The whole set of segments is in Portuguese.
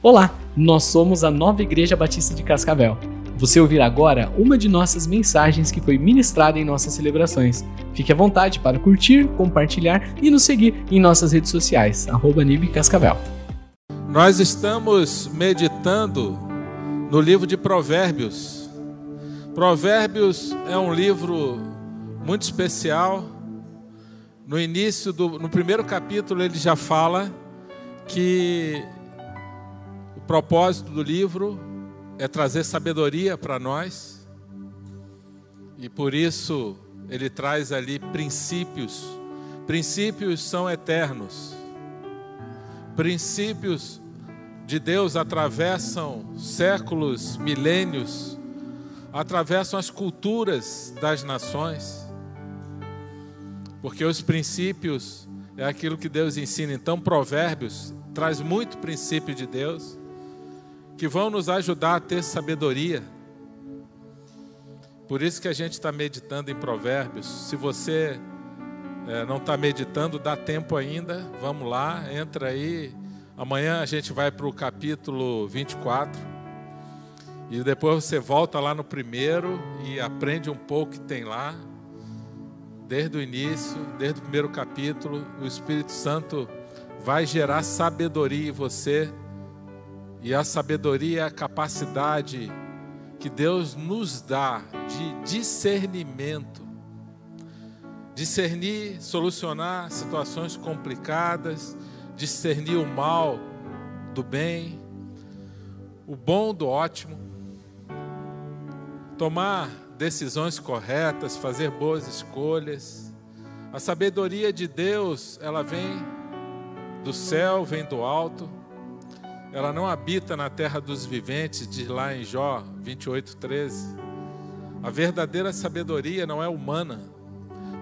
Olá, nós somos a Nova Igreja Batista de Cascavel. Você ouvirá agora uma de nossas mensagens que foi ministrada em nossas celebrações. Fique à vontade para curtir, compartilhar e nos seguir em nossas redes sociais, Cascavel. Nós estamos meditando no livro de Provérbios. Provérbios é um livro muito especial. No início do no primeiro capítulo ele já fala que propósito do livro é trazer sabedoria para nós, e por isso ele traz ali princípios. Princípios são eternos. Princípios de Deus atravessam séculos, milênios, atravessam as culturas das nações. Porque os princípios é aquilo que Deus ensina. Então, Provérbios traz muito princípio de Deus que vão nos ajudar a ter sabedoria. Por isso que a gente está meditando em Provérbios. Se você é, não está meditando, dá tempo ainda. Vamos lá, entra aí. Amanhã a gente vai para o capítulo 24. E depois você volta lá no primeiro e aprende um pouco que tem lá. Desde o início, desde o primeiro capítulo, o Espírito Santo vai gerar sabedoria em você e a sabedoria é a capacidade que Deus nos dá de discernimento. Discernir, solucionar situações complicadas, discernir o mal do bem, o bom do ótimo, tomar decisões corretas, fazer boas escolhas. A sabedoria de Deus, ela vem do céu, vem do alto ela não habita na terra dos viventes, diz lá em Jó 28, 13. A verdadeira sabedoria não é humana.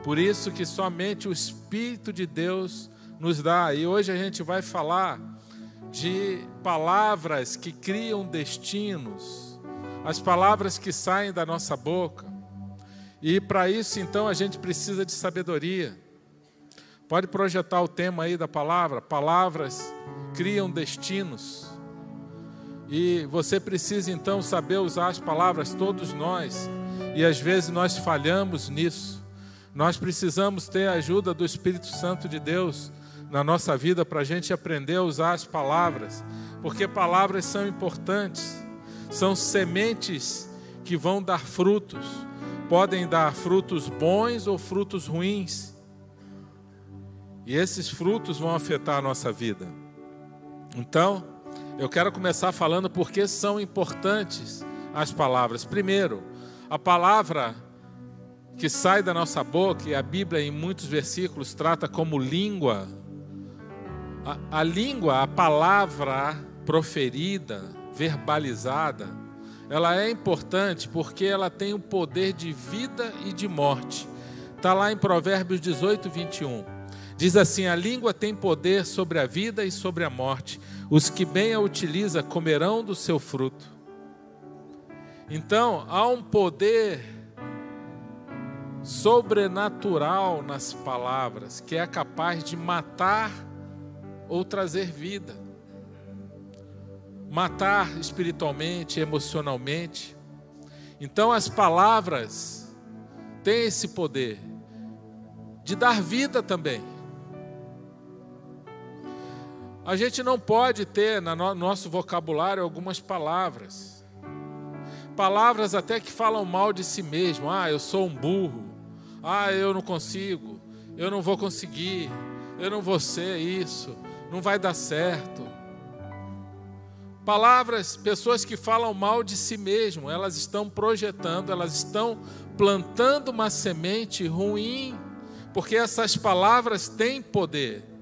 Por isso que somente o Espírito de Deus nos dá. E hoje a gente vai falar de palavras que criam destinos, as palavras que saem da nossa boca. E para isso, então, a gente precisa de sabedoria. Pode projetar o tema aí da palavra? Palavras criam destinos. E você precisa então saber usar as palavras, todos nós, e às vezes nós falhamos nisso. Nós precisamos ter a ajuda do Espírito Santo de Deus na nossa vida para a gente aprender a usar as palavras, porque palavras são importantes, são sementes que vão dar frutos, podem dar frutos bons ou frutos ruins, e esses frutos vão afetar a nossa vida. Então, eu quero começar falando porque são importantes as palavras. Primeiro, a palavra que sai da nossa boca, e a Bíblia em muitos versículos trata como língua, a, a língua, a palavra proferida, verbalizada, ela é importante porque ela tem o poder de vida e de morte. Está lá em Provérbios 18, 21. Diz assim: A língua tem poder sobre a vida e sobre a morte. Os que bem a utiliza comerão do seu fruto. Então, há um poder sobrenatural nas palavras que é capaz de matar ou trazer vida. Matar espiritualmente, emocionalmente. Então, as palavras têm esse poder de dar vida também. A gente não pode ter no nosso vocabulário algumas palavras. Palavras até que falam mal de si mesmo. Ah, eu sou um burro. Ah, eu não consigo. Eu não vou conseguir. Eu não vou ser isso. Não vai dar certo. Palavras, pessoas que falam mal de si mesmo, elas estão projetando, elas estão plantando uma semente ruim, porque essas palavras têm poder.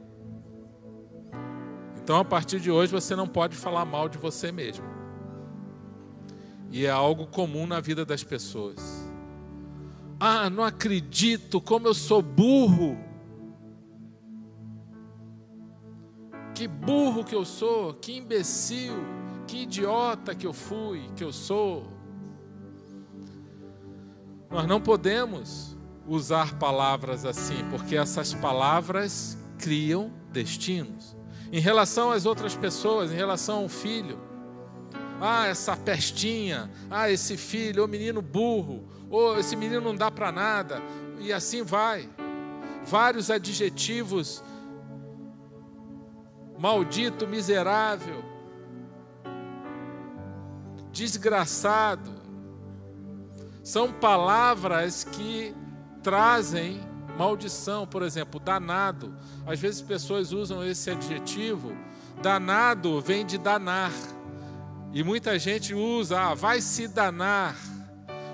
Então, a partir de hoje, você não pode falar mal de você mesmo. E é algo comum na vida das pessoas. Ah, não acredito, como eu sou burro. Que burro que eu sou, que imbecil, que idiota que eu fui, que eu sou. Nós não podemos usar palavras assim, porque essas palavras criam destinos. Em relação às outras pessoas, em relação ao filho. Ah, essa pestinha, ah, esse filho, o menino burro, ou esse menino não dá para nada, e assim vai. Vários adjetivos maldito, miserável, desgraçado. São palavras que trazem maldição, por exemplo, danado. Às vezes pessoas usam esse adjetivo. Danado vem de danar. E muita gente usa, ah, vai se danar.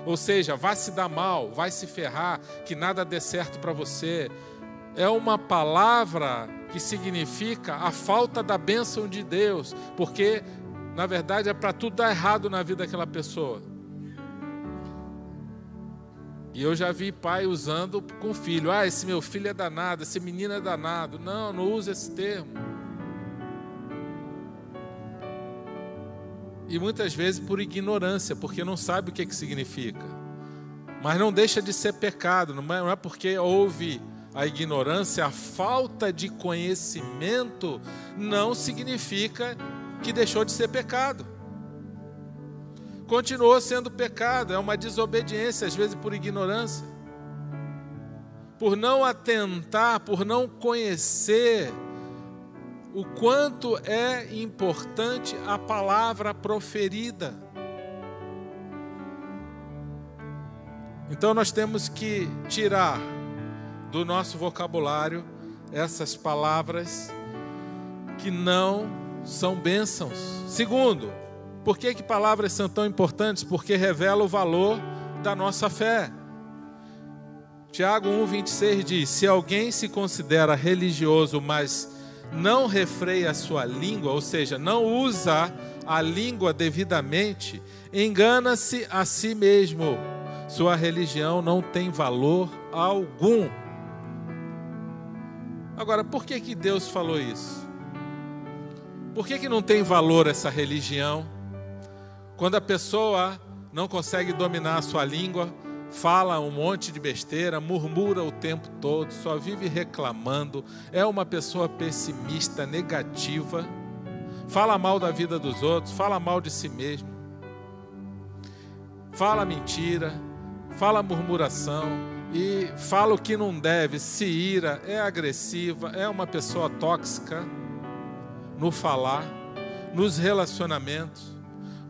Ou seja, vai se dar mal, vai se ferrar, que nada dê certo para você. É uma palavra que significa a falta da bênção de Deus, porque na verdade é para tudo dar errado na vida daquela pessoa. E eu já vi pai usando com filho: ah, esse meu filho é danado, esse menino é danado. Não, não use esse termo. E muitas vezes por ignorância, porque não sabe o que, que significa. Mas não deixa de ser pecado, não é, é porque houve a ignorância, a falta de conhecimento, não significa que deixou de ser pecado. Continuou sendo pecado, é uma desobediência, às vezes por ignorância. Por não atentar, por não conhecer o quanto é importante a palavra proferida. Então nós temos que tirar do nosso vocabulário essas palavras que não são bênçãos. Segundo, por que, que palavras são tão importantes? Porque revela o valor da nossa fé. Tiago 1,26 diz: Se alguém se considera religioso, mas não refreia a sua língua, ou seja, não usa a língua devidamente, engana-se a si mesmo. Sua religião não tem valor algum. Agora, por que, que Deus falou isso? Por que, que não tem valor essa religião? Quando a pessoa não consegue dominar a sua língua, fala um monte de besteira, murmura o tempo todo, só vive reclamando, é uma pessoa pessimista, negativa, fala mal da vida dos outros, fala mal de si mesmo, fala mentira, fala murmuração, e fala o que não deve, se ira, é agressiva, é uma pessoa tóxica no falar, nos relacionamentos.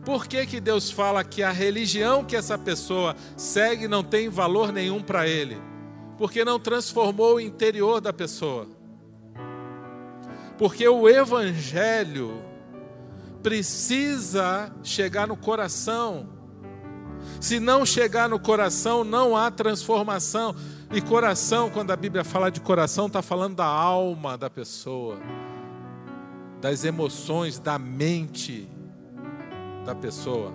Por que, que Deus fala que a religião que essa pessoa segue não tem valor nenhum para ele? Porque não transformou o interior da pessoa. Porque o evangelho precisa chegar no coração se não chegar no coração, não há transformação. E coração, quando a Bíblia fala de coração, está falando da alma da pessoa, das emoções, da mente da pessoa.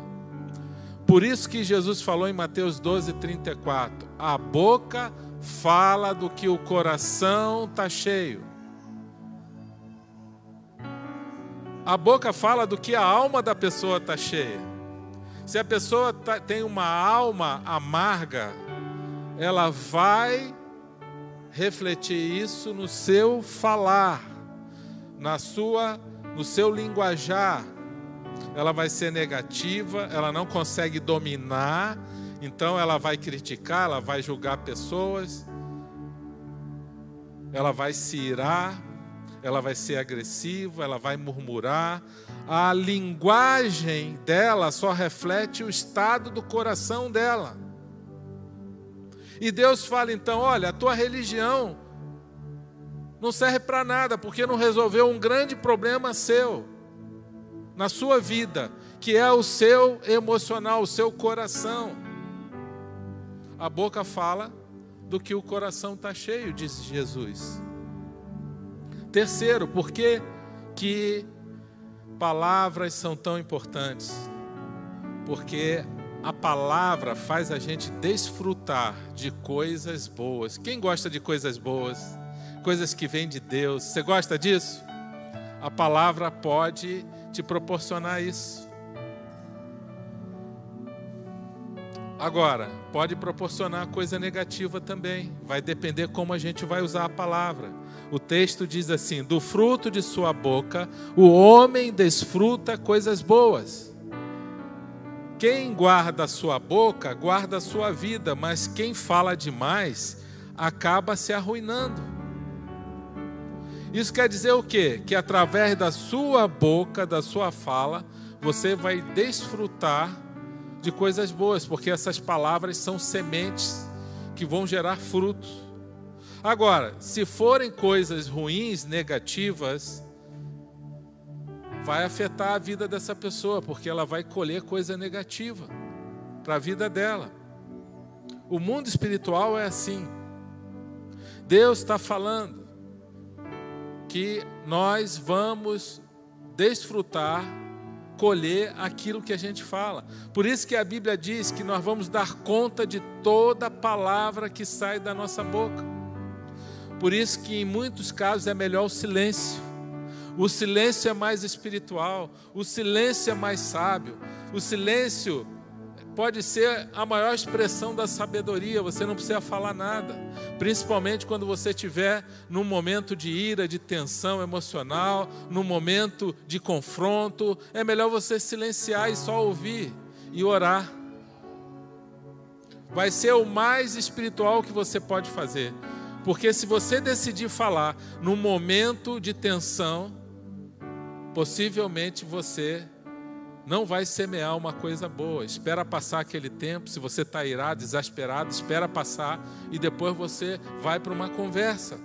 Por isso que Jesus falou em Mateus 12, 34: a boca fala do que o coração está cheio. A boca fala do que a alma da pessoa está cheia. Se a pessoa tá, tem uma alma amarga, ela vai refletir isso no seu falar, na sua, no seu linguajar. Ela vai ser negativa, ela não consegue dominar, então ela vai criticar, ela vai julgar pessoas, ela vai se irar, ela vai ser agressiva, ela vai murmurar, a linguagem dela só reflete o estado do coração dela. E Deus fala então: olha, a tua religião não serve para nada, porque não resolveu um grande problema seu, na sua vida, que é o seu emocional, o seu coração. A boca fala do que o coração está cheio, diz Jesus. Terceiro, porque que Palavras são tão importantes, porque a palavra faz a gente desfrutar de coisas boas. Quem gosta de coisas boas? Coisas que vêm de Deus. Você gosta disso? A palavra pode te proporcionar isso. Agora, pode proporcionar coisa negativa também, vai depender como a gente vai usar a palavra. O texto diz assim: do fruto de sua boca o homem desfruta coisas boas. Quem guarda a sua boca, guarda a sua vida, mas quem fala demais acaba se arruinando. Isso quer dizer o quê? Que através da sua boca, da sua fala, você vai desfrutar de coisas boas, porque essas palavras são sementes que vão gerar frutos. Agora, se forem coisas ruins, negativas, vai afetar a vida dessa pessoa, porque ela vai colher coisa negativa para a vida dela. O mundo espiritual é assim. Deus está falando que nós vamos desfrutar, colher aquilo que a gente fala. Por isso que a Bíblia diz que nós vamos dar conta de toda palavra que sai da nossa boca. Por isso que em muitos casos é melhor o silêncio. O silêncio é mais espiritual, o silêncio é mais sábio. O silêncio pode ser a maior expressão da sabedoria, você não precisa falar nada. Principalmente quando você estiver num momento de ira, de tensão emocional, num momento de confronto, é melhor você silenciar e só ouvir e orar. Vai ser o mais espiritual que você pode fazer. Porque se você decidir falar num momento de tensão, possivelmente você não vai semear uma coisa boa. Espera passar aquele tempo. Se você está irado, desesperado, espera passar e depois você vai para uma conversa.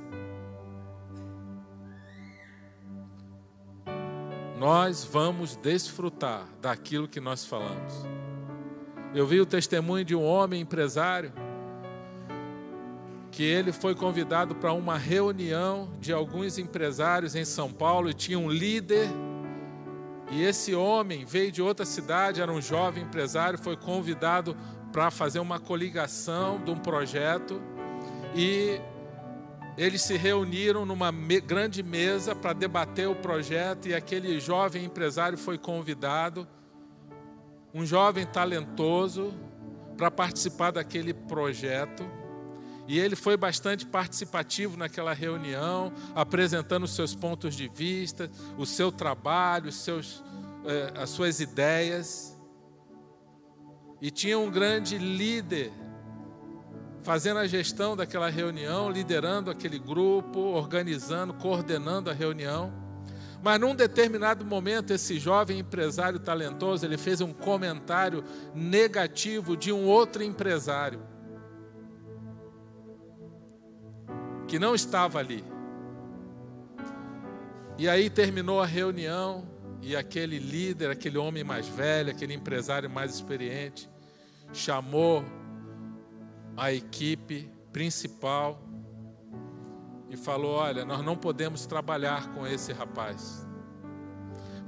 Nós vamos desfrutar daquilo que nós falamos. Eu vi o testemunho de um homem empresário que ele foi convidado para uma reunião de alguns empresários em São Paulo e tinha um líder. E esse homem veio de outra cidade, era um jovem empresário, foi convidado para fazer uma coligação de um projeto e eles se reuniram numa grande mesa para debater o projeto e aquele jovem empresário foi convidado, um jovem talentoso, para participar daquele projeto. E ele foi bastante participativo naquela reunião, apresentando os seus pontos de vista, o seu trabalho, os seus, eh, as suas ideias. E tinha um grande líder fazendo a gestão daquela reunião, liderando aquele grupo, organizando, coordenando a reunião. Mas num determinado momento, esse jovem empresário talentoso, ele fez um comentário negativo de um outro empresário. Que não estava ali. E aí terminou a reunião e aquele líder, aquele homem mais velho, aquele empresário mais experiente, chamou a equipe principal e falou: Olha, nós não podemos trabalhar com esse rapaz.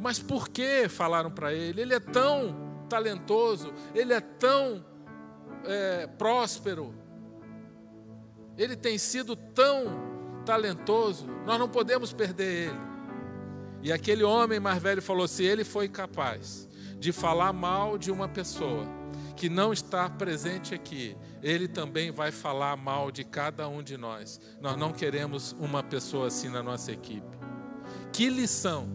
Mas por que falaram para ele? Ele é tão talentoso, ele é tão é, próspero, ele tem sido tão talentoso, nós não podemos perder ele. E aquele homem mais velho falou: se ele foi capaz de falar mal de uma pessoa que não está presente aqui, ele também vai falar mal de cada um de nós. Nós não queremos uma pessoa assim na nossa equipe. Que lição!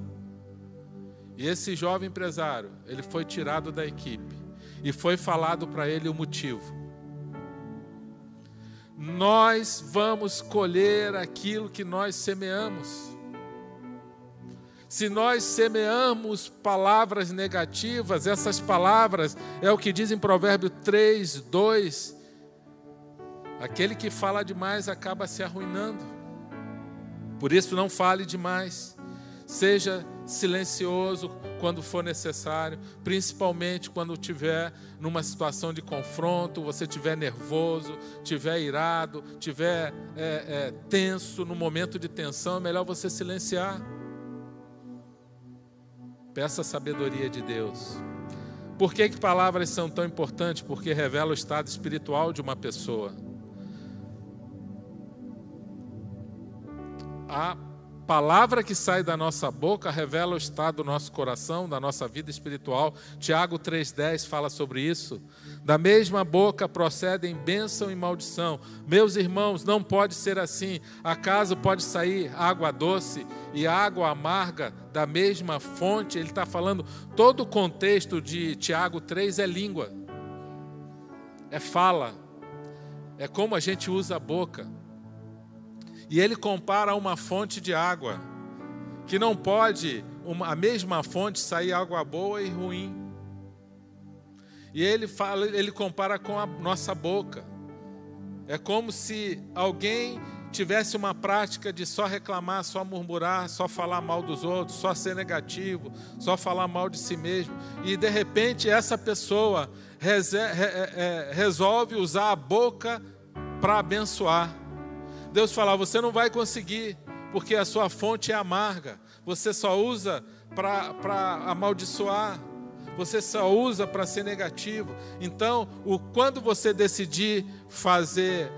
E esse jovem empresário, ele foi tirado da equipe e foi falado para ele o motivo nós vamos colher aquilo que nós semeamos. Se nós semeamos palavras negativas, essas palavras é o que diz em Provérbio 3, 2. Aquele que fala demais acaba se arruinando. Por isso, não fale demais. Seja silencioso quando for necessário, principalmente quando estiver numa situação de confronto, você estiver nervoso, estiver irado, estiver é, é, tenso, no momento de tensão, é melhor você silenciar. Peça a sabedoria de Deus. Por que, que palavras são tão importantes? Porque revela o estado espiritual de uma pessoa. A palavra que sai da nossa boca revela o estado do nosso coração, da nossa vida espiritual. Tiago 3,10 fala sobre isso. Da mesma boca procedem bênção e maldição. Meus irmãos, não pode ser assim. Acaso pode sair água doce e água amarga da mesma fonte? Ele está falando, todo o contexto de Tiago 3 é língua, é fala, é como a gente usa a boca. E ele compara uma fonte de água, que não pode uma, a mesma fonte sair água boa e ruim. E ele fala, ele compara com a nossa boca. É como se alguém tivesse uma prática de só reclamar, só murmurar, só falar mal dos outros, só ser negativo, só falar mal de si mesmo. E de repente essa pessoa é, resolve usar a boca para abençoar. Deus fala: você não vai conseguir, porque a sua fonte é amarga. Você só usa para amaldiçoar. Você só usa para ser negativo. Então, o, quando você decidir fazer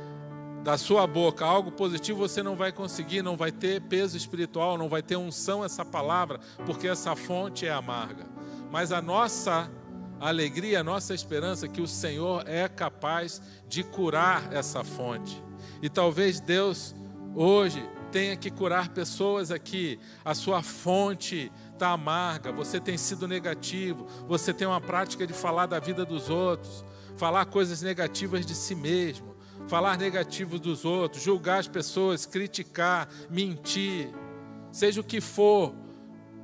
da sua boca algo positivo, você não vai conseguir, não vai ter peso espiritual, não vai ter unção essa palavra, porque essa fonte é amarga. Mas a nossa alegria, a nossa esperança é que o Senhor é capaz de curar essa fonte. E talvez Deus hoje tenha que curar pessoas aqui. A sua fonte está amarga, você tem sido negativo, você tem uma prática de falar da vida dos outros, falar coisas negativas de si mesmo, falar negativo dos outros, julgar as pessoas, criticar, mentir, seja o que for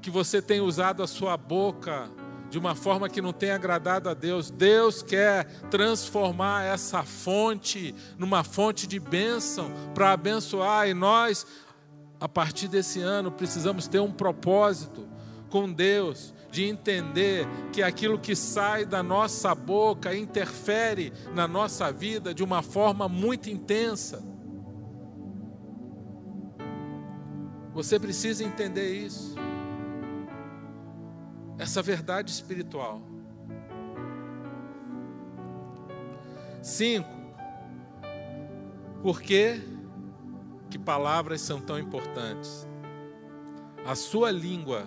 que você tem usado a sua boca de uma forma que não tenha agradado a Deus. Deus quer transformar essa fonte numa fonte de bênção para abençoar, e nós, a partir desse ano, precisamos ter um propósito com Deus de entender que aquilo que sai da nossa boca interfere na nossa vida de uma forma muito intensa. Você precisa entender isso essa verdade espiritual. Cinco, por que, que palavras são tão importantes? A sua língua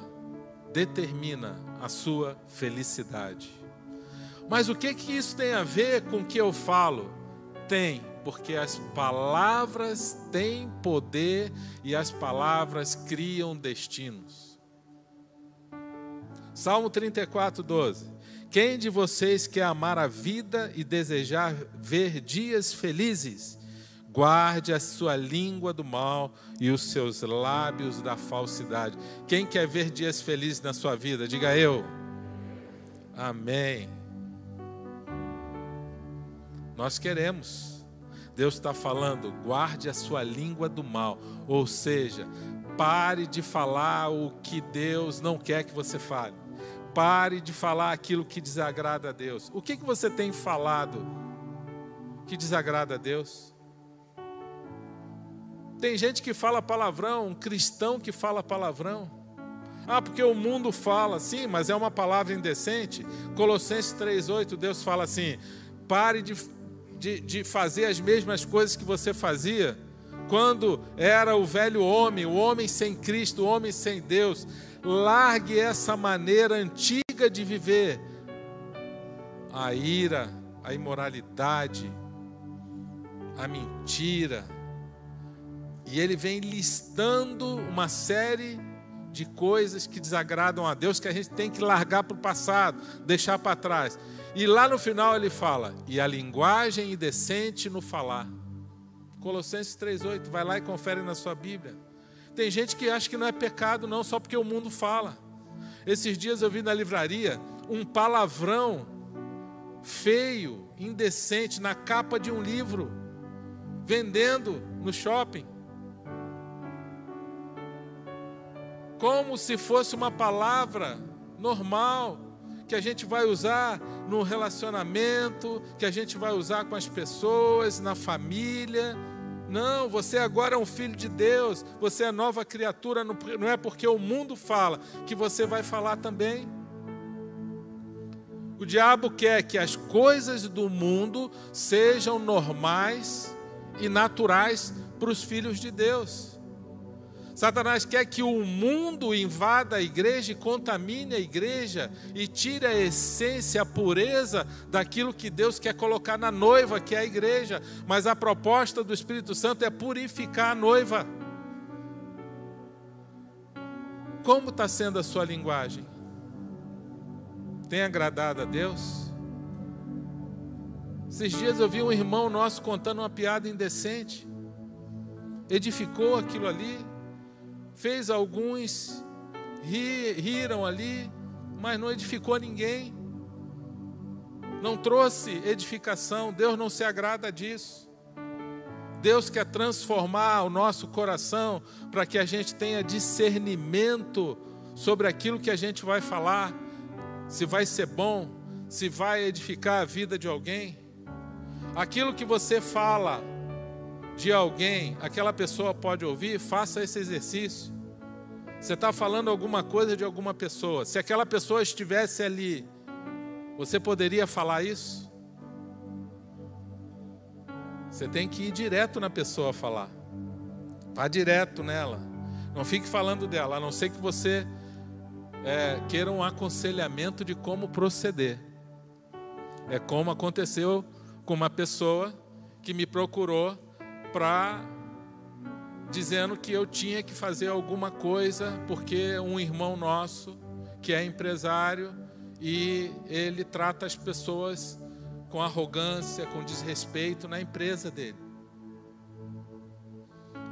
determina a sua felicidade. Mas o que que isso tem a ver com o que eu falo? Tem, porque as palavras têm poder e as palavras criam destinos. Salmo 34, 12. Quem de vocês quer amar a vida e desejar ver dias felizes? Guarde a sua língua do mal e os seus lábios da falsidade. Quem quer ver dias felizes na sua vida? Diga eu. Amém. Nós queremos. Deus está falando, guarde a sua língua do mal. Ou seja, pare de falar o que Deus não quer que você fale. Pare de falar aquilo que desagrada a Deus. O que, que você tem falado que desagrada a Deus? Tem gente que fala palavrão, um cristão que fala palavrão. Ah, porque o mundo fala, sim, mas é uma palavra indecente. Colossenses 3,8, Deus fala assim: pare de, de, de fazer as mesmas coisas que você fazia quando era o velho homem, o homem sem Cristo, o homem sem Deus. Largue essa maneira antiga de viver. A ira, a imoralidade, a mentira. E ele vem listando uma série de coisas que desagradam a Deus que a gente tem que largar para o passado, deixar para trás. E lá no final ele fala: e a linguagem indecente no falar. Colossenses 3,8, vai lá e confere na sua Bíblia. Tem gente que acha que não é pecado, não, só porque o mundo fala. Esses dias eu vi na livraria um palavrão feio, indecente, na capa de um livro, vendendo no shopping. Como se fosse uma palavra normal, que a gente vai usar no relacionamento, que a gente vai usar com as pessoas, na família não, você agora é um filho de Deus, você é nova criatura, não é porque o mundo fala que você vai falar também. O diabo quer que as coisas do mundo sejam normais e naturais para os filhos de Deus. Satanás quer que o mundo invada a igreja e contamine a igreja e tire a essência, a pureza daquilo que Deus quer colocar na noiva, que é a igreja. Mas a proposta do Espírito Santo é purificar a noiva. Como está sendo a sua linguagem? Tem agradado a Deus? Esses dias eu vi um irmão nosso contando uma piada indecente. Edificou aquilo ali, fez alguns ri, riram ali, mas não edificou ninguém. Não trouxe edificação, Deus não se agrada disso. Deus quer transformar o nosso coração para que a gente tenha discernimento sobre aquilo que a gente vai falar, se vai ser bom, se vai edificar a vida de alguém. Aquilo que você fala, de alguém, aquela pessoa pode ouvir, faça esse exercício. Você está falando alguma coisa de alguma pessoa. Se aquela pessoa estivesse ali, você poderia falar isso? Você tem que ir direto na pessoa falar. Vá direto nela. Não fique falando dela, a não ser que você é, queira um aconselhamento de como proceder. É como aconteceu com uma pessoa que me procurou para dizendo que eu tinha que fazer alguma coisa porque um irmão nosso que é empresário e ele trata as pessoas com arrogância, com desrespeito na empresa dele.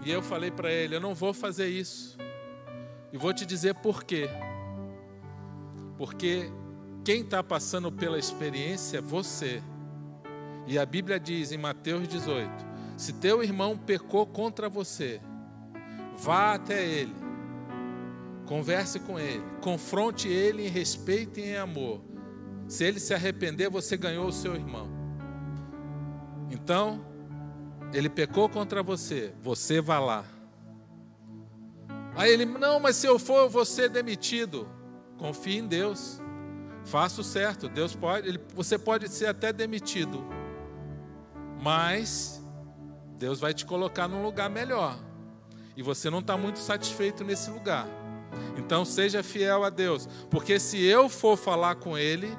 E eu falei para ele: eu não vou fazer isso. E vou te dizer por quê. Porque quem está passando pela experiência é você. E a Bíblia diz em Mateus 18: se teu irmão pecou contra você, vá até ele, converse com ele, confronte ele em respeito e em amor. Se ele se arrepender, você ganhou o seu irmão. Então, ele pecou contra você, você vá lá. Aí ele, não, mas se eu for, eu vou ser demitido. Confie em Deus. Faça o certo. Deus pode, ele, você pode ser até demitido. Mas Deus vai te colocar num lugar melhor. E você não está muito satisfeito nesse lugar. Então seja fiel a Deus. Porque se eu for falar com Ele,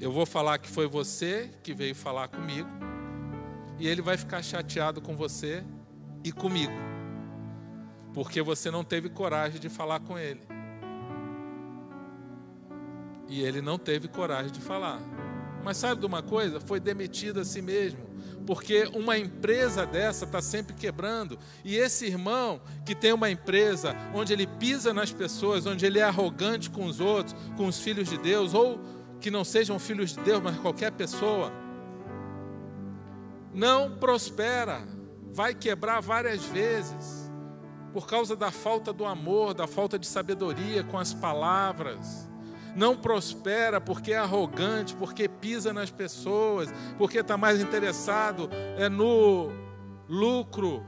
eu vou falar que foi você que veio falar comigo. E Ele vai ficar chateado com você e comigo. Porque você não teve coragem de falar com Ele. E Ele não teve coragem de falar. Mas sabe de uma coisa? Foi demitido a si mesmo porque uma empresa dessa está sempre quebrando. E esse irmão que tem uma empresa onde ele pisa nas pessoas, onde ele é arrogante com os outros, com os filhos de Deus, ou que não sejam filhos de Deus, mas qualquer pessoa, não prospera, vai quebrar várias vezes, por causa da falta do amor, da falta de sabedoria com as palavras não prospera porque é arrogante, porque pisa nas pessoas, porque está mais interessado é no lucro,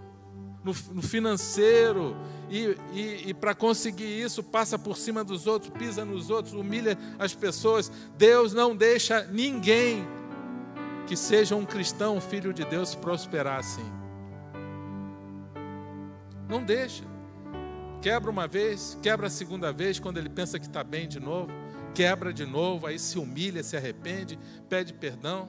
no, no financeiro, e, e, e para conseguir isso passa por cima dos outros, pisa nos outros, humilha as pessoas. Deus não deixa ninguém que seja um cristão, filho de Deus, prosperar assim. Não deixa. Quebra uma vez, quebra a segunda vez, quando ele pensa que está bem de novo quebra de novo, aí se humilha, se arrepende, pede perdão.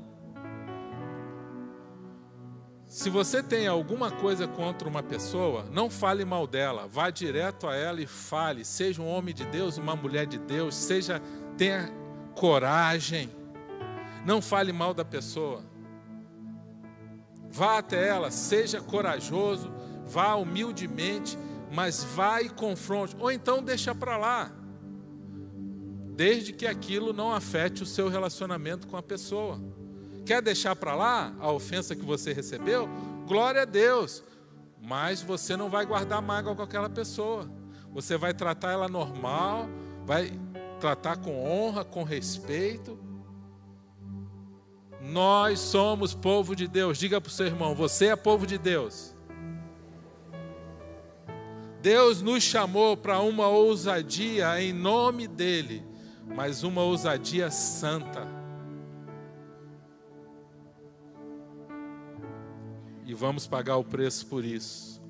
Se você tem alguma coisa contra uma pessoa, não fale mal dela, vá direto a ela e fale. Seja um homem de Deus, uma mulher de Deus, seja tenha coragem. Não fale mal da pessoa. Vá até ela, seja corajoso, vá humildemente, mas vá e confronte, ou então deixa para lá desde que aquilo não afete o seu relacionamento com a pessoa. Quer deixar para lá a ofensa que você recebeu? Glória a Deus. Mas você não vai guardar mágoa com aquela pessoa. Você vai tratar ela normal, vai tratar com honra, com respeito. Nós somos povo de Deus. Diga para o seu irmão: você é povo de Deus. Deus nos chamou para uma ousadia em nome dEle mas uma ousadia santa. E vamos pagar o preço por isso.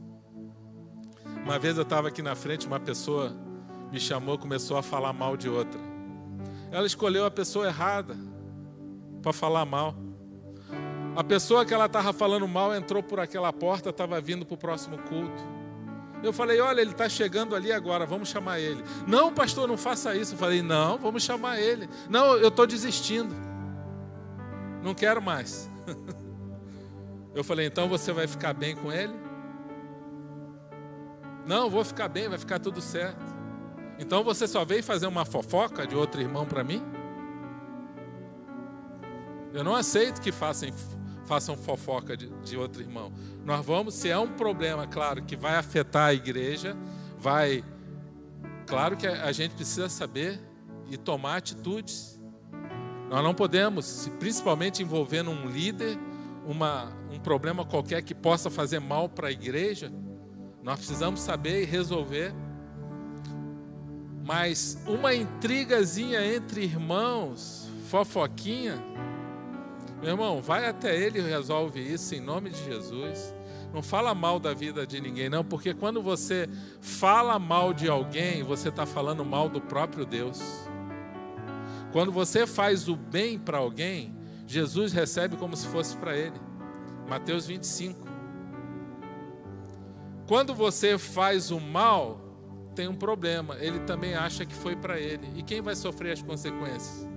Uma vez eu estava aqui na frente, uma pessoa me chamou, começou a falar mal de outra. Ela escolheu a pessoa errada para falar mal. A pessoa que ela estava falando mal entrou por aquela porta, estava vindo para o próximo culto. Eu falei, olha, ele está chegando ali agora, vamos chamar ele. Não, pastor, não faça isso. Eu falei, não, vamos chamar ele. Não, eu estou desistindo. Não quero mais. Eu falei, então você vai ficar bem com ele? Não, vou ficar bem, vai ficar tudo certo. Então você só veio fazer uma fofoca de outro irmão para mim? Eu não aceito que façam, façam fofoca de, de outro irmão. Nós vamos, se é um problema, claro, que vai afetar a igreja, vai. Claro que a gente precisa saber e tomar atitudes. Nós não podemos, principalmente envolvendo um líder, uma, um problema qualquer que possa fazer mal para a igreja, nós precisamos saber e resolver. Mas uma intrigazinha entre irmãos, fofoquinha, meu irmão, vai até ele e resolve isso em nome de Jesus. Não fala mal da vida de ninguém, não, porque quando você fala mal de alguém, você está falando mal do próprio Deus. Quando você faz o bem para alguém, Jesus recebe como se fosse para ele. Mateus 25. Quando você faz o mal, tem um problema. Ele também acha que foi para ele. E quem vai sofrer as consequências?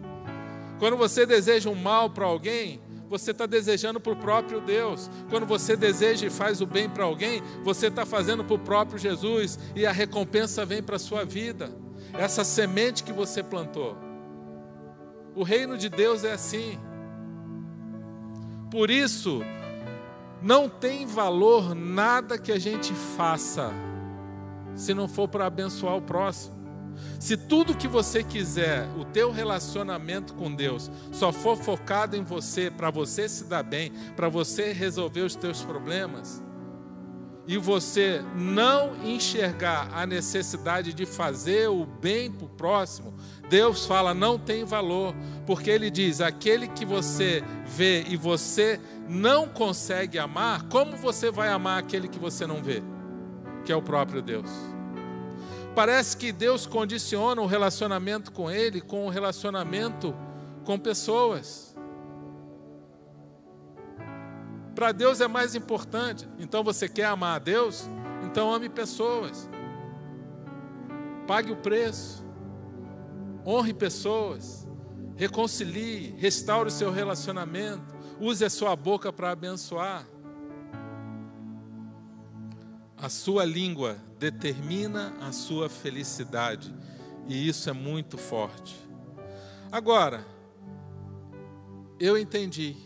Quando você deseja um mal para alguém, você está desejando para o próprio Deus. Quando você deseja e faz o bem para alguém, você está fazendo para o próprio Jesus e a recompensa vem para a sua vida. Essa semente que você plantou. O reino de Deus é assim. Por isso, não tem valor nada que a gente faça se não for para abençoar o próximo. Se tudo que você quiser, o teu relacionamento com Deus, só for focado em você, para você se dar bem, para você resolver os teus problemas, e você não enxergar a necessidade de fazer o bem para o próximo, Deus fala não tem valor, porque Ele diz: aquele que você vê e você não consegue amar, como você vai amar aquele que você não vê? Que é o próprio Deus. Parece que Deus condiciona o relacionamento com Ele com o relacionamento com pessoas. Para Deus é mais importante. Então você quer amar a Deus? Então ame pessoas. Pague o preço. Honre pessoas. Reconcilie, restaure o seu relacionamento. Use a sua boca para abençoar. A sua língua determina a sua felicidade, e isso é muito forte. Agora, eu entendi,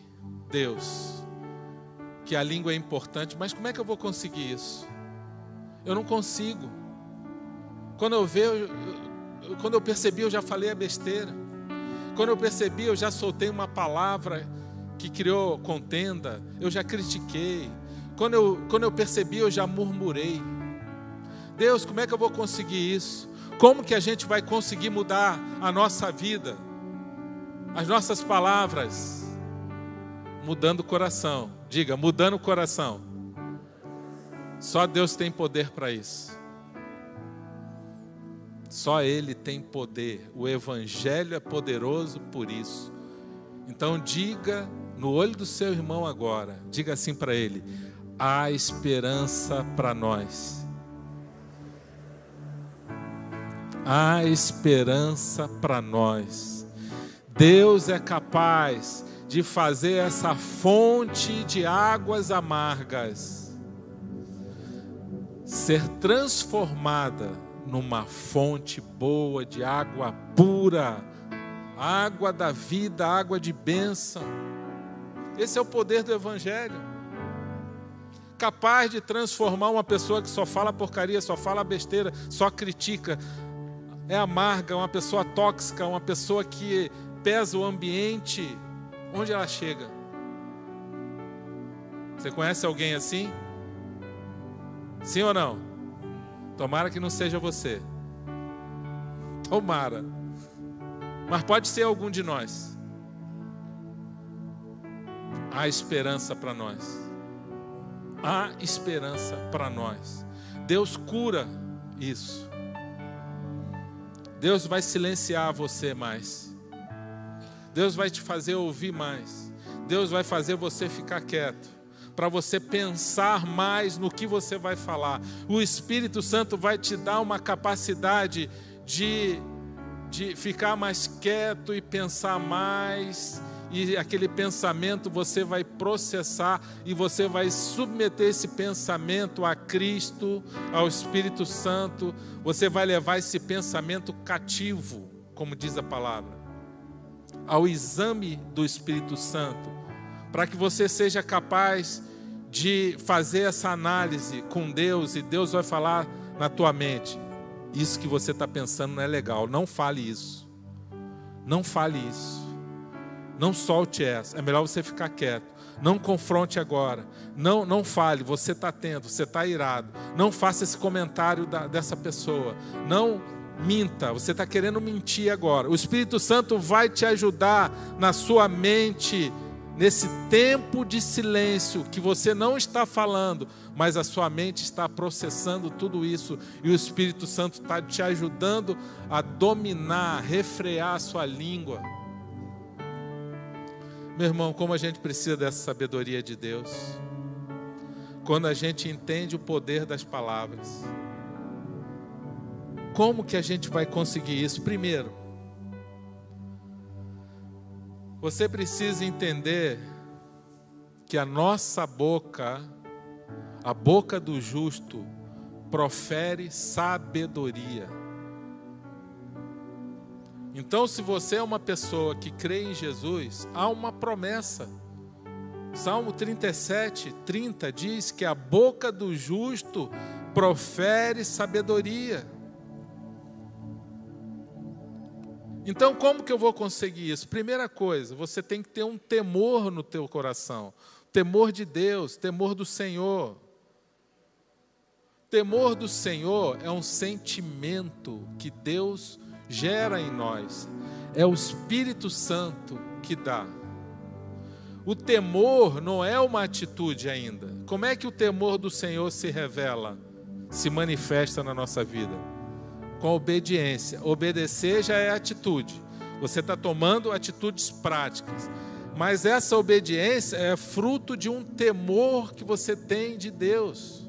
Deus, que a língua é importante, mas como é que eu vou conseguir isso? Eu não consigo. Quando eu vejo, quando eu percebi, eu já falei a besteira. Quando eu percebi, eu já soltei uma palavra que criou contenda, eu já critiquei. Quando eu, quando eu percebi, eu já murmurei. Deus, como é que eu vou conseguir isso? Como que a gente vai conseguir mudar a nossa vida? As nossas palavras? Mudando o coração. Diga, mudando o coração. Só Deus tem poder para isso. Só Ele tem poder. O Evangelho é poderoso por isso. Então diga no olho do seu irmão agora, diga assim para ele: há esperança para nós. Há esperança para nós. Deus é capaz de fazer essa fonte de águas amargas ser transformada numa fonte boa de água pura, água da vida, água de bênção. Esse é o poder do Evangelho. Capaz de transformar uma pessoa que só fala porcaria, só fala besteira, só critica, é amarga, uma pessoa tóxica, uma pessoa que pesa o ambiente, onde ela chega. Você conhece alguém assim? Sim ou não? Tomara que não seja você. Tomara. Mas pode ser algum de nós há esperança para nós. Há esperança para nós. Deus cura isso. Deus vai silenciar você mais. Deus vai te fazer ouvir mais. Deus vai fazer você ficar quieto. Para você pensar mais no que você vai falar. O Espírito Santo vai te dar uma capacidade de, de ficar mais quieto e pensar mais e aquele pensamento você vai processar e você vai submeter esse pensamento a Cristo, ao Espírito Santo, você vai levar esse pensamento cativo, como diz a palavra, ao exame do Espírito Santo, para que você seja capaz de fazer essa análise com Deus e Deus vai falar na tua mente: isso que você está pensando não é legal, não fale isso, não fale isso. Não solte essa. É melhor você ficar quieto. Não confronte agora. Não, não fale. Você está atento. Você está irado. Não faça esse comentário da, dessa pessoa. Não minta. Você está querendo mentir agora. O Espírito Santo vai te ajudar na sua mente nesse tempo de silêncio que você não está falando, mas a sua mente está processando tudo isso e o Espírito Santo está te ajudando a dominar, refrear a sua língua. Meu irmão, como a gente precisa dessa sabedoria de Deus. Quando a gente entende o poder das palavras. Como que a gente vai conseguir isso? Primeiro, você precisa entender que a nossa boca, a boca do justo, profere sabedoria. Então, se você é uma pessoa que crê em Jesus, há uma promessa. Salmo 37, 30 diz que a boca do justo profere sabedoria. Então, como que eu vou conseguir isso? Primeira coisa, você tem que ter um temor no teu coração. Temor de Deus, temor do Senhor. Temor do Senhor é um sentimento que Deus gera em nós. É o Espírito Santo que dá. O temor não é uma atitude ainda. Como é que o temor do Senhor se revela, se manifesta na nossa vida? Com obediência. Obedecer já é atitude. Você está tomando atitudes práticas. Mas essa obediência é fruto de um temor que você tem de Deus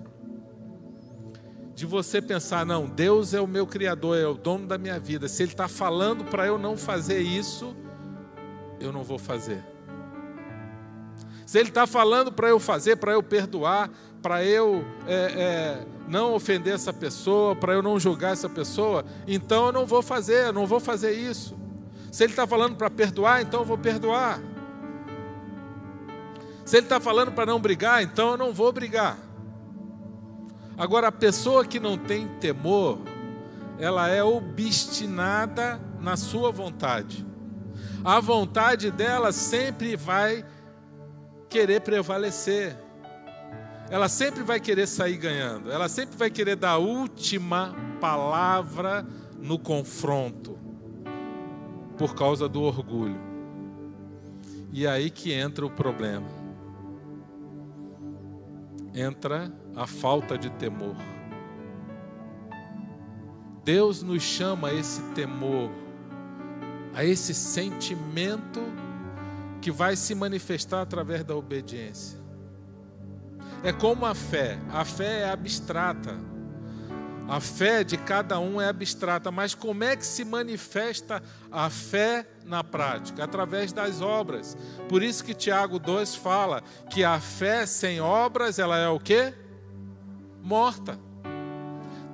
de você pensar, não, Deus é o meu Criador, é o dono da minha vida. Se Ele está falando para eu não fazer isso, eu não vou fazer. Se Ele está falando para eu fazer, para eu perdoar, para eu é, é, não ofender essa pessoa, para eu não julgar essa pessoa, então eu não vou fazer, eu não vou fazer isso. Se Ele está falando para perdoar, então eu vou perdoar. Se Ele está falando para não brigar, então eu não vou brigar. Agora, a pessoa que não tem temor, ela é obstinada na sua vontade. A vontade dela sempre vai querer prevalecer. Ela sempre vai querer sair ganhando. Ela sempre vai querer dar a última palavra no confronto. Por causa do orgulho. E aí que entra o problema. Entra a falta de temor. Deus nos chama a esse temor, a esse sentimento que vai se manifestar através da obediência. É como a fé, a fé é abstrata. A fé de cada um é abstrata, mas como é que se manifesta a fé na prática? Através das obras. Por isso que Tiago 2 fala que a fé sem obras, ela é o quê? Morta.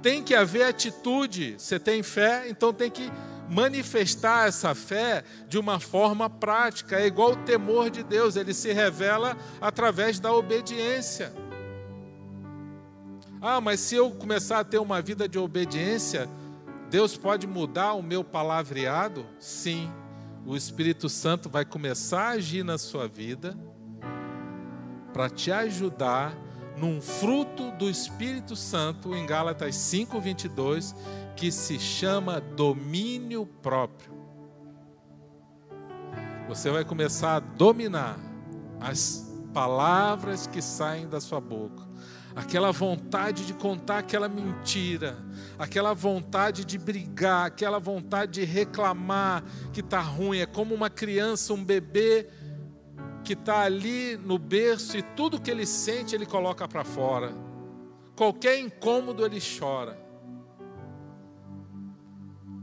Tem que haver atitude. Você tem fé, então tem que manifestar essa fé de uma forma prática. É igual o temor de Deus, ele se revela através da obediência. Ah, mas se eu começar a ter uma vida de obediência, Deus pode mudar o meu palavreado? Sim. O Espírito Santo vai começar a agir na sua vida para te ajudar num fruto do Espírito Santo, em Gálatas 5:22, que se chama domínio próprio. Você vai começar a dominar as palavras que saem da sua boca, aquela vontade de contar aquela mentira, aquela vontade de brigar, aquela vontade de reclamar que está ruim. É como uma criança, um bebê que está ali no berço e tudo que ele sente ele coloca para fora. Qualquer incômodo ele chora.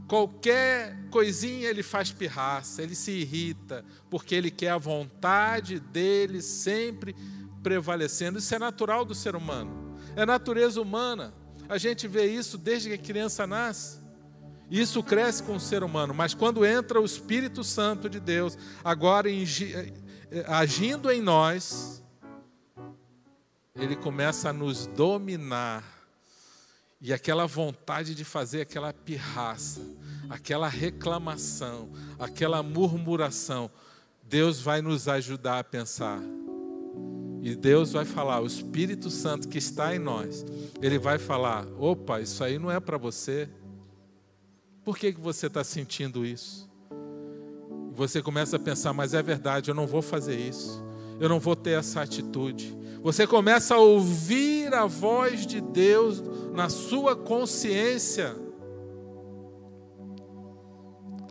Qualquer coisinha ele faz pirraça, ele se irrita, porque ele quer a vontade dele sempre prevalecendo. Isso é natural do ser humano, é natureza humana. A gente vê isso desde que a criança nasce. Isso cresce com o ser humano, mas quando entra o Espírito Santo de Deus, agora agindo em nós, ele começa a nos dominar. E aquela vontade de fazer aquela pirraça, aquela reclamação, aquela murmuração, Deus vai nos ajudar a pensar. E Deus vai falar, o Espírito Santo que está em nós, ele vai falar: opa, isso aí não é para você. Por que, que você está sentindo isso? Você começa a pensar, mas é verdade, eu não vou fazer isso, eu não vou ter essa atitude. Você começa a ouvir a voz de Deus na sua consciência.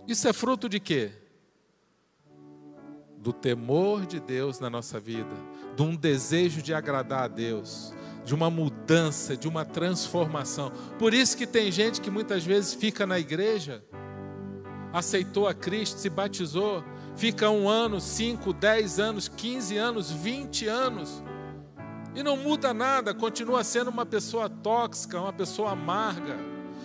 Isso é fruto de quê? Do temor de Deus na nossa vida de um desejo de agradar a Deus, de uma mudança, de uma transformação. Por isso que tem gente que muitas vezes fica na igreja, aceitou a Cristo, se batizou, fica um ano, cinco, dez anos, quinze anos, vinte anos, e não muda nada, continua sendo uma pessoa tóxica, uma pessoa amarga,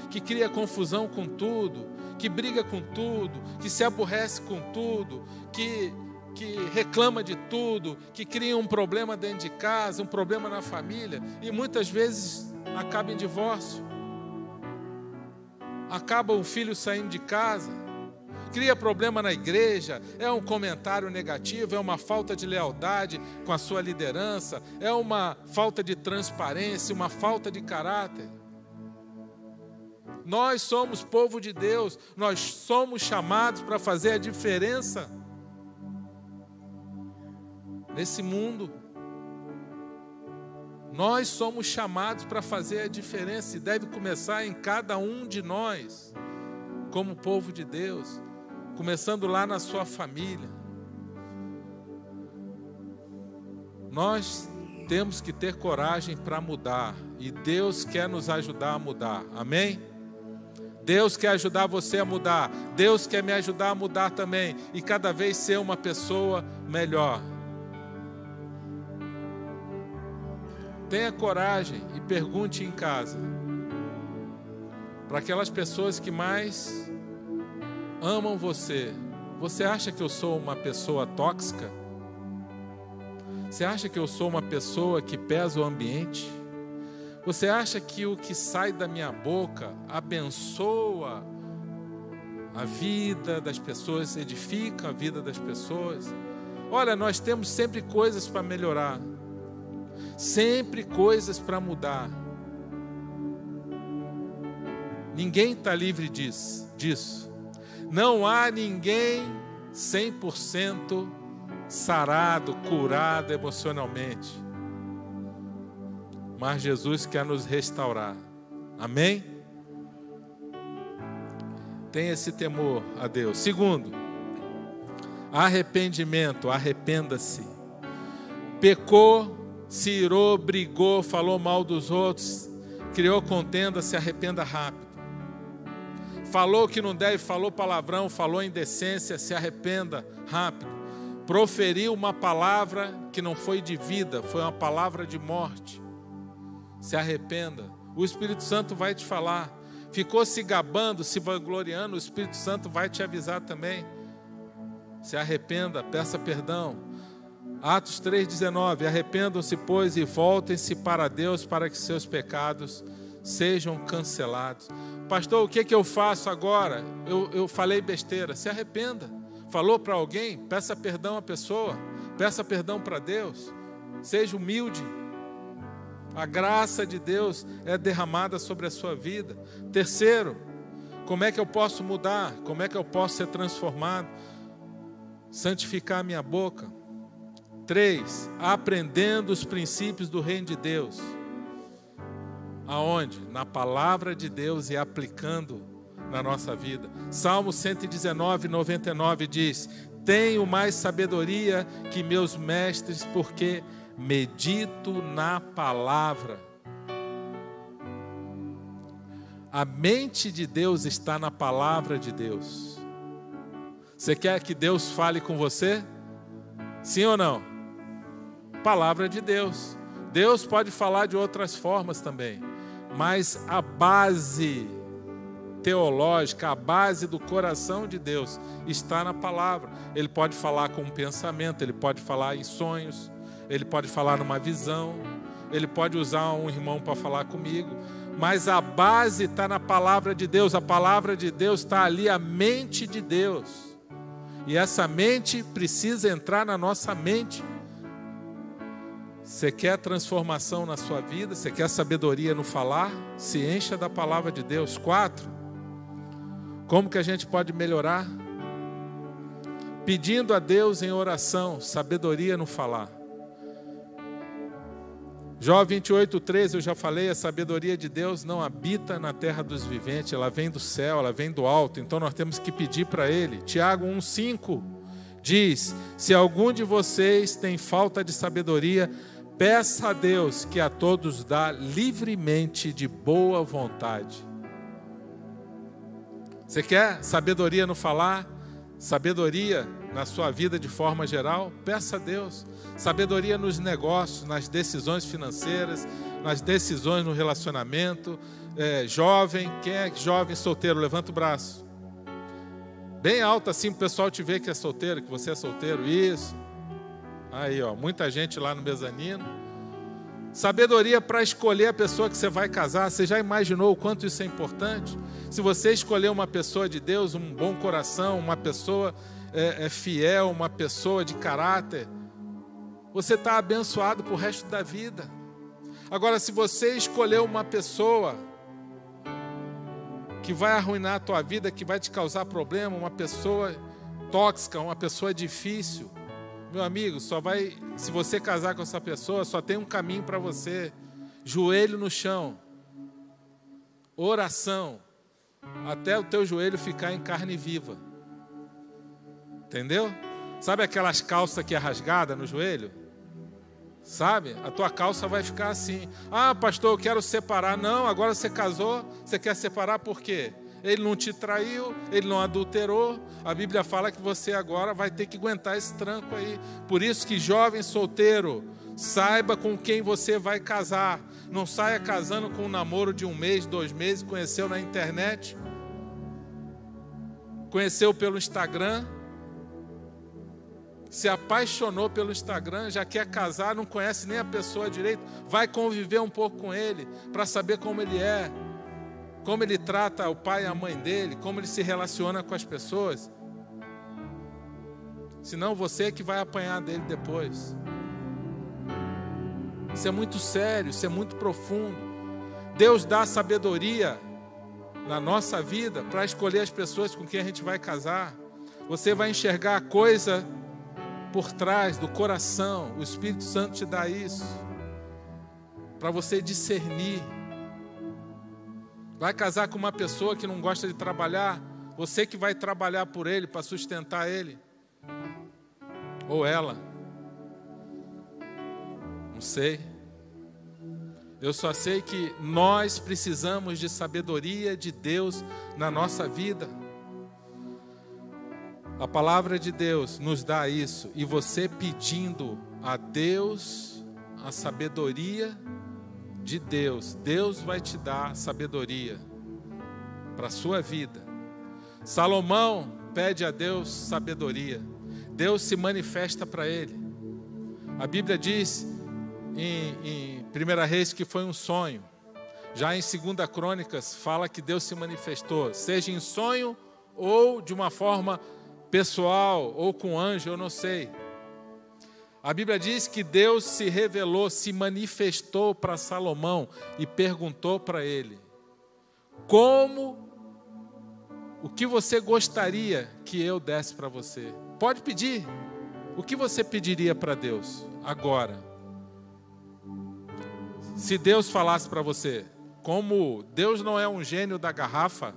que cria confusão com tudo, que briga com tudo, que se aborrece com tudo, que que reclama de tudo, que cria um problema dentro de casa, um problema na família, e muitas vezes acaba em divórcio. Acaba o filho saindo de casa, cria problema na igreja, é um comentário negativo, é uma falta de lealdade com a sua liderança, é uma falta de transparência, uma falta de caráter. Nós somos povo de Deus, nós somos chamados para fazer a diferença nesse mundo. Nós somos chamados para fazer a diferença e deve começar em cada um de nós, como povo de Deus, começando lá na sua família. Nós temos que ter coragem para mudar e Deus quer nos ajudar a mudar. Amém? Deus quer ajudar você a mudar. Deus quer me ajudar a mudar também e cada vez ser uma pessoa melhor. Tenha coragem e pergunte em casa. Para aquelas pessoas que mais amam você, você acha que eu sou uma pessoa tóxica? Você acha que eu sou uma pessoa que pesa o ambiente? Você acha que o que sai da minha boca abençoa a vida das pessoas, edifica a vida das pessoas? Olha, nós temos sempre coisas para melhorar sempre coisas para mudar. Ninguém está livre disso, disso. Não há ninguém 100% sarado, curado emocionalmente. Mas Jesus quer nos restaurar. Amém? Tenha esse temor a Deus. Segundo, arrependimento, arrependa-se. Pecou, se irou, brigou, falou mal dos outros, criou contenda, se arrependa rápido. Falou que não deve, falou palavrão, falou indecência, se arrependa rápido. Proferiu uma palavra que não foi de vida, foi uma palavra de morte. Se arrependa. O Espírito Santo vai te falar. Ficou se gabando, se vangloriando, o Espírito Santo vai te avisar também. Se arrependa, peça perdão. Atos 3,19: Arrependam-se, pois, e voltem-se para Deus, para que seus pecados sejam cancelados. Pastor, o que, é que eu faço agora? Eu, eu falei besteira. Se arrependa. Falou para alguém? Peça perdão à pessoa. Peça perdão para Deus. Seja humilde. A graça de Deus é derramada sobre a sua vida. Terceiro, como é que eu posso mudar? Como é que eu posso ser transformado? Santificar a minha boca 3. Aprendendo os princípios do reino de Deus. Aonde? Na palavra de Deus e aplicando na nossa vida. Salmo 119, 99 diz: Tenho mais sabedoria que meus mestres, porque medito na palavra. A mente de Deus está na palavra de Deus. Você quer que Deus fale com você? Sim ou não? Palavra de Deus. Deus pode falar de outras formas também, mas a base teológica, a base do coração de Deus está na palavra. Ele pode falar com um pensamento, ele pode falar em sonhos, ele pode falar numa visão, ele pode usar um irmão para falar comigo, mas a base está na palavra de Deus, a palavra de Deus está ali, a mente de Deus. E essa mente precisa entrar na nossa mente. Você quer transformação na sua vida? Você quer sabedoria no falar? Se encha da palavra de Deus. Quatro. Como que a gente pode melhorar? Pedindo a Deus em oração sabedoria no falar. Jó 28, 13, eu já falei, a sabedoria de Deus não habita na terra dos viventes, ela vem do céu, ela vem do alto, então nós temos que pedir para Ele. Tiago 1, 5 diz: Se algum de vocês tem falta de sabedoria, peça a Deus que a todos dá livremente de boa vontade. Você quer sabedoria no falar? Sabedoria na sua vida de forma geral? Peça a Deus. Sabedoria nos negócios, nas decisões financeiras, nas decisões no relacionamento. É, jovem, quem é jovem solteiro? Levanta o braço. Bem alto assim, o pessoal te ver que é solteiro, que você é solteiro. Isso. Aí, ó, muita gente lá no mezanino. Sabedoria para escolher a pessoa que você vai casar. Você já imaginou o quanto isso é importante? Se você escolher uma pessoa de Deus, um bom coração, uma pessoa é, é fiel, uma pessoa de caráter, você está abençoado para o resto da vida. Agora, se você escolher uma pessoa que vai arruinar a tua vida, que vai te causar problema, uma pessoa tóxica, uma pessoa difícil, meu amigo, só vai, se você casar com essa pessoa, só tem um caminho para você: joelho no chão, oração, até o teu joelho ficar em carne viva. Entendeu? Sabe aquelas calças que é rasgada no joelho? Sabe? A tua calça vai ficar assim. Ah, pastor, eu quero separar. Não, agora você casou, você quer separar por quê? Ele não te traiu, ele não adulterou. A Bíblia fala que você agora vai ter que aguentar esse tranco aí. Por isso que jovem solteiro, saiba com quem você vai casar. Não saia casando com um namoro de um mês, dois meses, conheceu na internet, conheceu pelo Instagram se apaixonou pelo Instagram, já quer casar, não conhece nem a pessoa direito, vai conviver um pouco com ele para saber como ele é, como ele trata o pai e a mãe dele, como ele se relaciona com as pessoas. Senão você é que vai apanhar dele depois. Isso é muito sério, isso é muito profundo. Deus dá sabedoria na nossa vida para escolher as pessoas com quem a gente vai casar. Você vai enxergar a coisa por trás do coração. O Espírito Santo te dá isso. Para você discernir. Vai casar com uma pessoa que não gosta de trabalhar, você que vai trabalhar por ele, para sustentar ele. Ou ela. Não sei. Eu só sei que nós precisamos de sabedoria de Deus na nossa vida. A palavra de Deus nos dá isso, e você pedindo a Deus a sabedoria de Deus, Deus vai te dar sabedoria para a sua vida. Salomão pede a Deus sabedoria, Deus se manifesta para ele. A Bíblia diz em, em 1 Reis que foi um sonho, já em 2 Crônicas fala que Deus se manifestou, seja em sonho ou de uma forma pessoal ou com anjo, eu não sei. A Bíblia diz que Deus se revelou, se manifestou para Salomão e perguntou para ele: Como, o que você gostaria que eu desse para você? Pode pedir. O que você pediria para Deus agora? Se Deus falasse para você: como Deus não é um gênio da garrafa,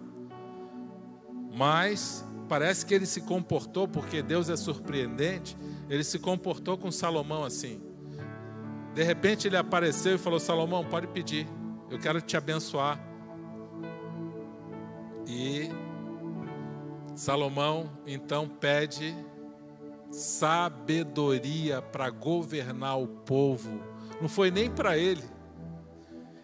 mas parece que ele se comportou, porque Deus é surpreendente, ele se comportou com Salomão assim. De repente ele apareceu e falou: Salomão, pode pedir, eu quero te abençoar. E Salomão então pede sabedoria para governar o povo. Não foi nem para ele.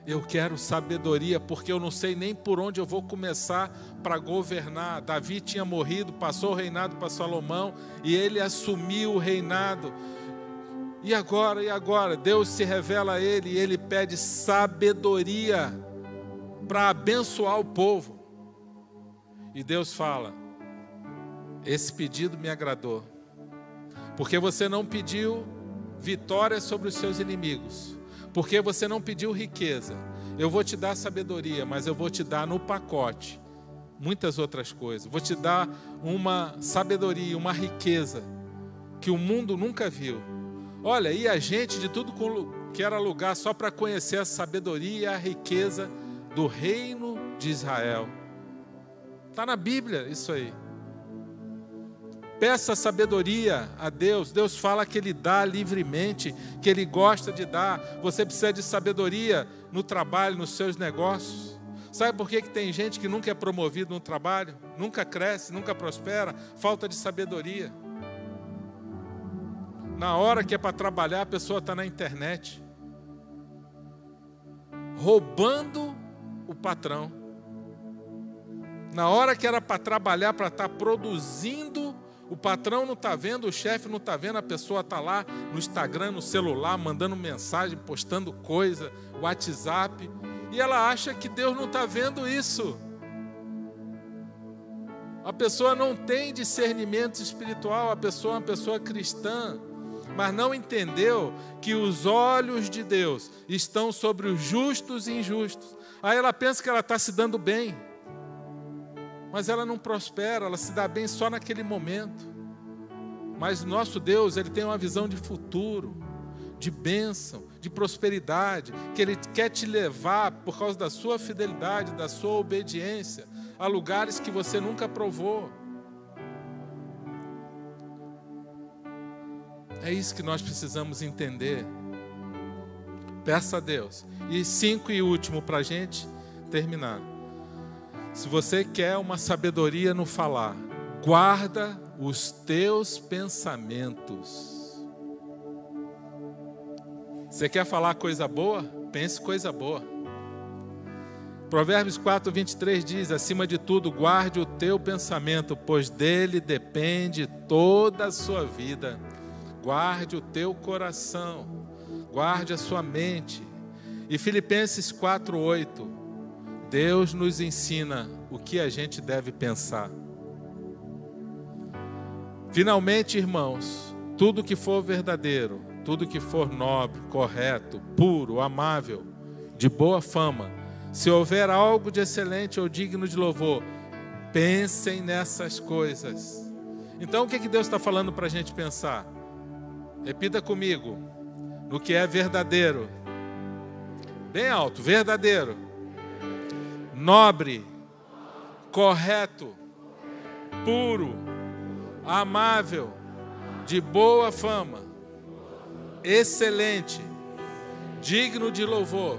Eu quero sabedoria porque eu não sei nem por onde eu vou começar para governar. Davi tinha morrido, passou o reinado para Salomão e ele assumiu o reinado. E agora, e agora? Deus se revela a ele e ele pede sabedoria para abençoar o povo. E Deus fala: Esse pedido me agradou, porque você não pediu vitória sobre os seus inimigos, porque você não pediu riqueza. Eu vou te dar sabedoria, mas eu vou te dar no pacote muitas outras coisas. Vou te dar uma sabedoria, uma riqueza que o mundo nunca viu. Olha, e a gente de tudo que era lugar só para conhecer a sabedoria e a riqueza do reino de Israel. Está na Bíblia isso aí. Peça sabedoria a Deus. Deus fala que Ele dá livremente, que Ele gosta de dar. Você precisa de sabedoria no trabalho, nos seus negócios. Sabe por que, que tem gente que nunca é promovido no trabalho, nunca cresce, nunca prospera? Falta de sabedoria. Na hora que é para trabalhar, a pessoa está na internet, roubando o patrão. Na hora que era para trabalhar, para estar tá produzindo o patrão não está vendo, o chefe não está vendo, a pessoa está lá no Instagram, no celular, mandando mensagem, postando coisa, WhatsApp, e ela acha que Deus não está vendo isso. A pessoa não tem discernimento espiritual, a pessoa é uma pessoa cristã, mas não entendeu que os olhos de Deus estão sobre os justos e injustos. Aí ela pensa que ela está se dando bem mas ela não prospera, ela se dá bem só naquele momento. Mas nosso Deus, ele tem uma visão de futuro, de bênção, de prosperidade, que ele quer te levar por causa da sua fidelidade, da sua obediência, a lugares que você nunca provou. É isso que nós precisamos entender. Peça a Deus. E cinco e último para a gente terminar. Se você quer uma sabedoria no falar, guarda os teus pensamentos. Você quer falar coisa boa? Pense coisa boa. Provérbios 4, 23 diz: Acima de tudo, guarde o teu pensamento, pois dele depende toda a sua vida. Guarde o teu coração, guarde a sua mente. E Filipenses 4, 8: Deus nos ensina o que a gente deve pensar. Finalmente, irmãos, tudo que for verdadeiro, tudo que for nobre, correto, puro, amável, de boa fama, se houver algo de excelente ou digno de louvor, pensem nessas coisas. Então, o que, que Deus está falando para a gente pensar? Repita comigo: no que é verdadeiro, bem alto, verdadeiro nobre, correto, puro, amável, de boa fama, excelente, digno de louvor.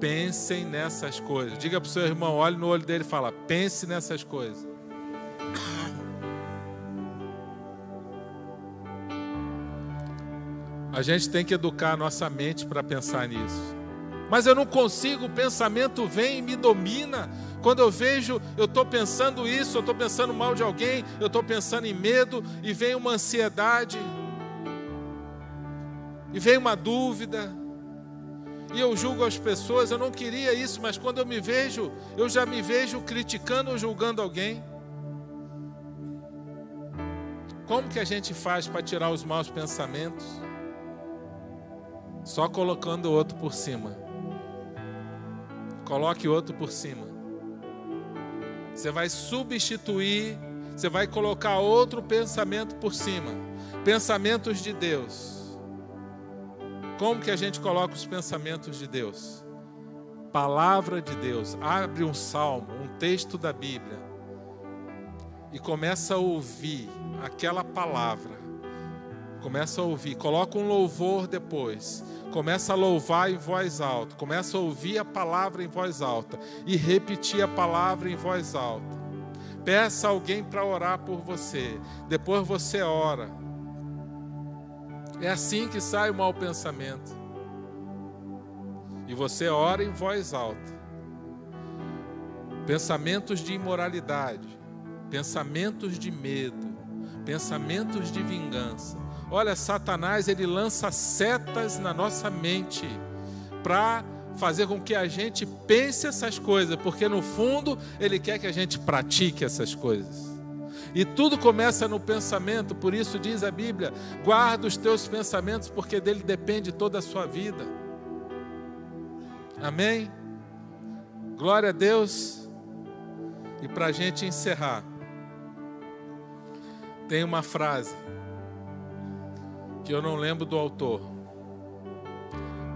Pensem nessas coisas. Diga para o seu irmão, olhe no olho dele e fala: pense nessas coisas. A gente tem que educar a nossa mente para pensar nisso mas eu não consigo, o pensamento vem e me domina. Quando eu vejo, eu estou pensando isso, eu estou pensando mal de alguém, eu estou pensando em medo, e vem uma ansiedade, e vem uma dúvida, e eu julgo as pessoas. Eu não queria isso, mas quando eu me vejo, eu já me vejo criticando ou julgando alguém. Como que a gente faz para tirar os maus pensamentos? Só colocando o outro por cima. Coloque outro por cima. Você vai substituir, você vai colocar outro pensamento por cima. Pensamentos de Deus. Como que a gente coloca os pensamentos de Deus? palavra de Deus. Abre um salmo, um texto da Bíblia e começa a ouvir aquela palavra. Começa a ouvir, coloca um louvor depois. Começa a louvar em voz alta, começa a ouvir a palavra em voz alta e repetir a palavra em voz alta. Peça alguém para orar por você, depois você ora. É assim que sai o mau pensamento. E você ora em voz alta. Pensamentos de imoralidade, pensamentos de medo, pensamentos de vingança. Olha, Satanás, ele lança setas na nossa mente para fazer com que a gente pense essas coisas, porque no fundo ele quer que a gente pratique essas coisas. E tudo começa no pensamento, por isso diz a Bíblia: guarda os teus pensamentos, porque dele depende toda a sua vida. Amém? Glória a Deus. E para a gente encerrar, tem uma frase que eu não lembro do autor,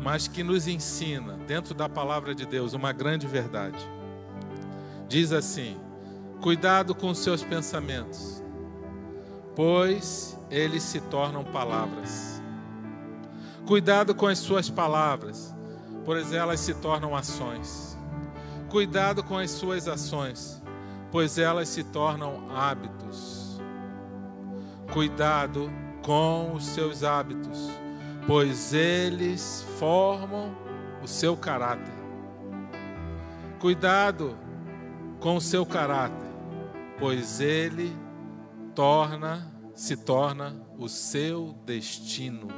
mas que nos ensina, dentro da palavra de Deus, uma grande verdade. Diz assim: Cuidado com os seus pensamentos, pois eles se tornam palavras. Cuidado com as suas palavras, pois elas se tornam ações. Cuidado com as suas ações, pois elas se tornam hábitos. Cuidado com os seus hábitos, pois eles formam o seu caráter. Cuidado com o seu caráter, pois ele torna, se torna o seu destino.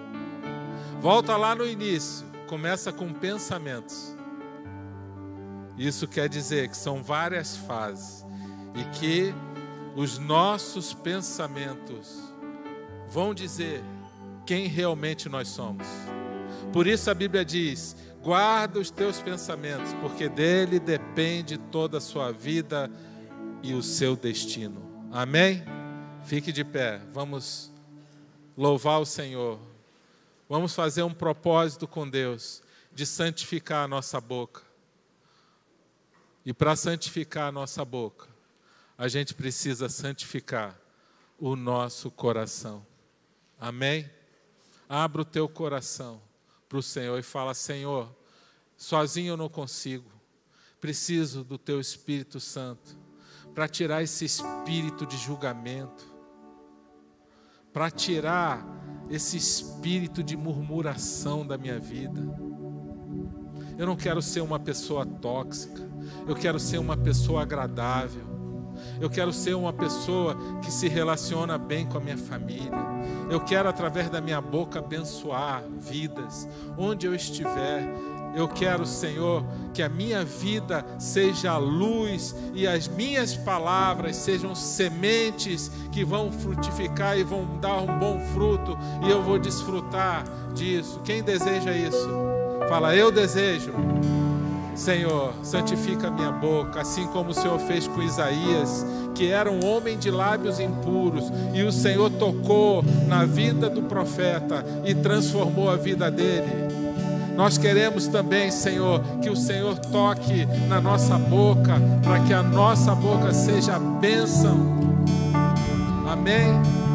Volta lá no início, começa com pensamentos. Isso quer dizer que são várias fases e que os nossos pensamentos vão dizer quem realmente nós somos. Por isso a Bíblia diz: guarda os teus pensamentos, porque dele depende toda a sua vida e o seu destino. Amém? Fique de pé, vamos louvar o Senhor. Vamos fazer um propósito com Deus de santificar a nossa boca. E para santificar a nossa boca, a gente precisa santificar o nosso coração. Amém? Abra o teu coração para o Senhor e fala: Senhor, sozinho eu não consigo, preciso do teu Espírito Santo para tirar esse espírito de julgamento, para tirar esse espírito de murmuração da minha vida. Eu não quero ser uma pessoa tóxica, eu quero ser uma pessoa agradável. Eu quero ser uma pessoa que se relaciona bem com a minha família. Eu quero, através da minha boca, abençoar vidas, onde eu estiver. Eu quero, Senhor, que a minha vida seja luz e as minhas palavras sejam sementes que vão frutificar e vão dar um bom fruto e eu vou desfrutar disso. Quem deseja isso? Fala, eu desejo. Senhor, santifica a minha boca, assim como o Senhor fez com Isaías, que era um homem de lábios impuros, e o Senhor tocou na vida do profeta e transformou a vida dele. Nós queremos também, Senhor, que o Senhor toque na nossa boca, para que a nossa boca seja bênção. Amém.